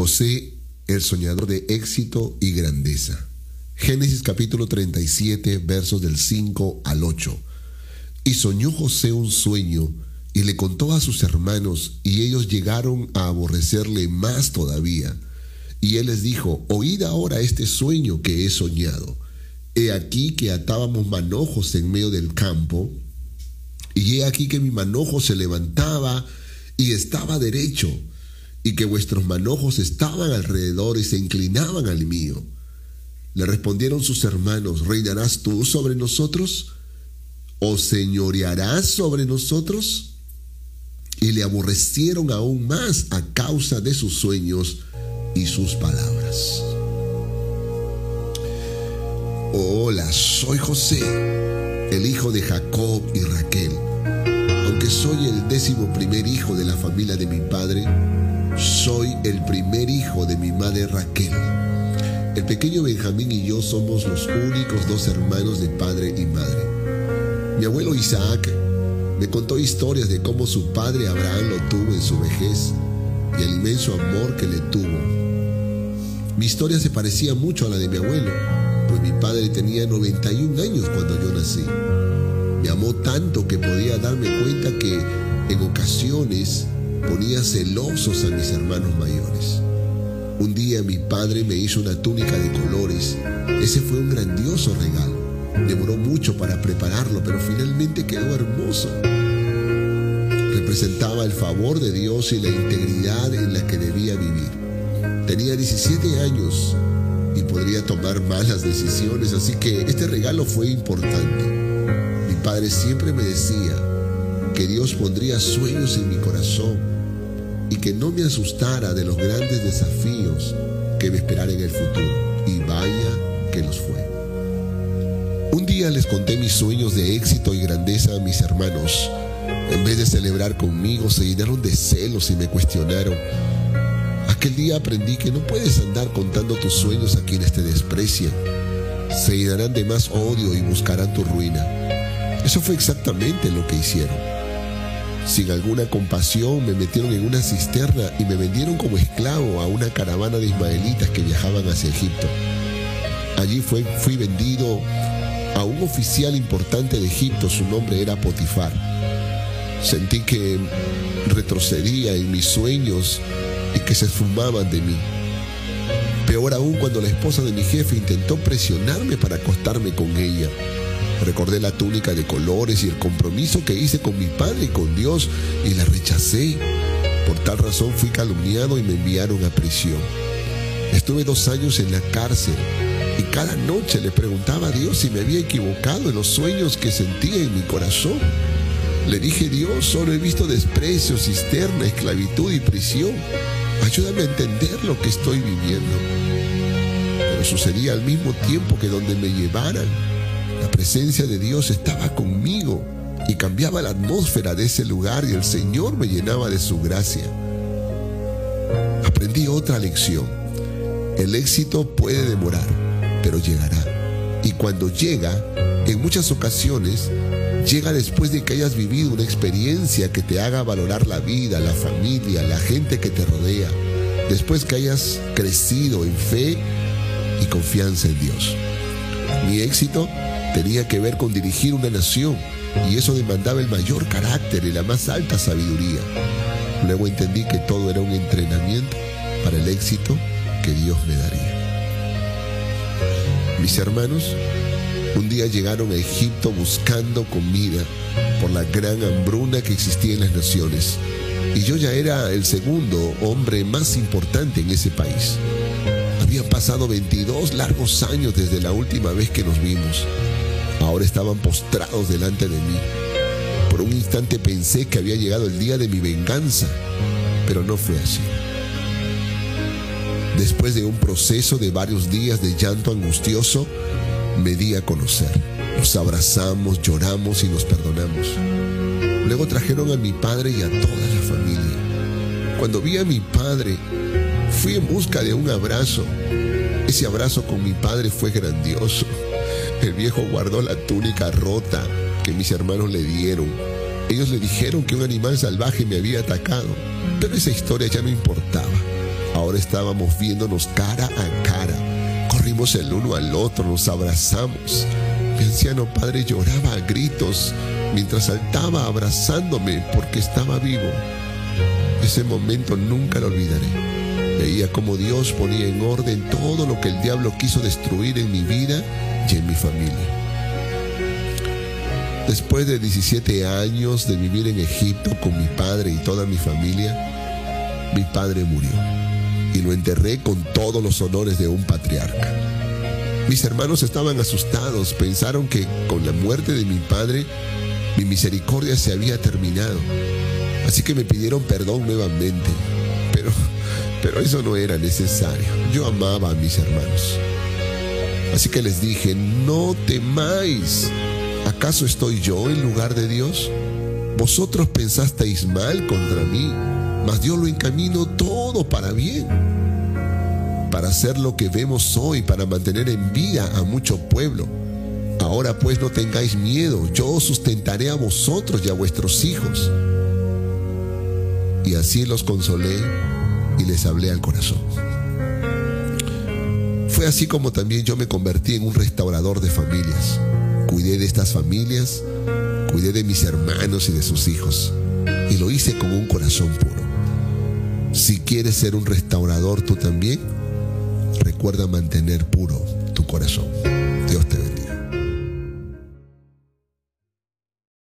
José, el soñador de éxito y grandeza. Génesis capítulo 37, versos del 5 al 8. Y soñó José un sueño y le contó a sus hermanos y ellos llegaron a aborrecerle más todavía. Y él les dijo, oíd ahora este sueño que he soñado. He aquí que atábamos manojos en medio del campo, y he aquí que mi manojo se levantaba y estaba derecho, y que vuestros manojos estaban alrededor y se inclinaban al mío. Le respondieron sus hermanos, ¿reinarás tú sobre nosotros? ¿O señorearás sobre nosotros? Y le aborrecieron aún más a causa de sus sueños y sus palabras. Hola, soy José, el hijo de Jacob y Raquel. Aunque soy el décimo primer hijo de la familia de mi padre, soy el primer hijo de mi madre Raquel. El pequeño Benjamín y yo somos los únicos dos hermanos de padre y madre. Mi abuelo Isaac me contó historias de cómo su padre Abraham lo tuvo en su vejez y el inmenso amor que le tuvo. Mi historia se parecía mucho a la de mi abuelo, pues mi padre tenía 91 años cuando yo nací. Me amó tanto que podía darme cuenta que en ocasiones ponía celosos a mis hermanos mayores. Un día mi padre me hizo una túnica de colores. Ese fue un grandioso regalo. Demoró mucho para prepararlo, pero finalmente quedó hermoso. Representaba el favor de Dios y la integridad en la que debía vivir. Tenía 17 años y podría tomar malas decisiones, así que este regalo fue importante. Mi padre siempre me decía que Dios pondría sueños en mi corazón y que no me asustara de los grandes desafíos que me esperaran en el futuro. Y vaya que los fue. Un día les conté mis sueños de éxito y grandeza a mis hermanos. En vez de celebrar conmigo, se llenaron de celos y me cuestionaron. Aquel día aprendí que no puedes andar contando tus sueños a quienes te desprecian. Se llenarán de más odio y buscarán tu ruina. Eso fue exactamente lo que hicieron. Sin alguna compasión me metieron en una cisterna y me vendieron como esclavo a una caravana de ismaelitas que viajaban hacia Egipto. Allí fui vendido a un oficial importante de Egipto, su nombre era Potifar. Sentí que retrocedía en mis sueños y que se esfumaban de mí. Peor aún cuando la esposa de mi jefe intentó presionarme para acostarme con ella. Recordé la túnica de colores y el compromiso que hice con mi padre y con Dios y la rechacé. Por tal razón fui calumniado y me enviaron a prisión. Estuve dos años en la cárcel y cada noche le preguntaba a Dios si me había equivocado en los sueños que sentía en mi corazón. Le dije, Dios, solo he visto desprecio, cisterna, esclavitud y prisión. Ayúdame a entender lo que estoy viviendo. Pero sucedía al mismo tiempo que donde me llevaran, la presencia de Dios estaba conmigo y cambiaba la atmósfera de ese lugar y el Señor me llenaba de su gracia. Aprendí otra lección. El éxito puede demorar, pero llegará. Y cuando llega, en muchas ocasiones, llega después de que hayas vivido una experiencia que te haga valorar la vida, la familia, la gente que te rodea, después que hayas crecido en fe y confianza en Dios. Mi éxito tenía que ver con dirigir una nación y eso demandaba el mayor carácter y la más alta sabiduría. Luego entendí que todo era un entrenamiento para el éxito que Dios me daría. Mis hermanos, un día llegaron a Egipto buscando comida por la gran hambruna que existía en las naciones. Y yo ya era el segundo hombre más importante en ese país. Habían pasado 22 largos años desde la última vez que nos vimos. Ahora estaban postrados delante de mí. Por un instante pensé que había llegado el día de mi venganza, pero no fue así. Después de un proceso de varios días de llanto angustioso, me di a conocer. Nos abrazamos, lloramos y nos perdonamos. Luego trajeron a mi padre y a toda la familia. Cuando vi a mi padre, fui en busca de un abrazo. Ese abrazo con mi padre fue grandioso. El viejo guardó la túnica rota que mis hermanos le dieron. Ellos le dijeron que un animal salvaje me había atacado, pero esa historia ya no importaba. Ahora estábamos viéndonos cara a cara. Corrimos el uno al otro, nos abrazamos. Mi anciano padre lloraba a gritos mientras saltaba abrazándome porque estaba vivo. Ese momento nunca lo olvidaré. Veía cómo Dios ponía en orden todo lo que el diablo quiso destruir en mi vida y en mi familia. Después de 17 años de vivir en Egipto con mi padre y toda mi familia, mi padre murió y lo enterré con todos los honores de un patriarca. Mis hermanos estaban asustados, pensaron que con la muerte de mi padre mi misericordia se había terminado. Así que me pidieron perdón nuevamente, pero, pero eso no era necesario. Yo amaba a mis hermanos. Así que les dije, no temáis. ¿Acaso estoy yo en lugar de Dios? Vosotros pensasteis mal contra mí, mas Dios lo encamino todo para bien, para hacer lo que vemos hoy, para mantener en vida a mucho pueblo. Ahora pues no tengáis miedo, yo sustentaré a vosotros y a vuestros hijos. Y así los consolé y les hablé al corazón. Fue así como también yo me convertí en un restaurador de familias cuidé de estas familias, cuidé de mis hermanos y de sus hijos. Y lo hice con un corazón puro. Si quieres ser un restaurador tú también, recuerda mantener puro tu corazón.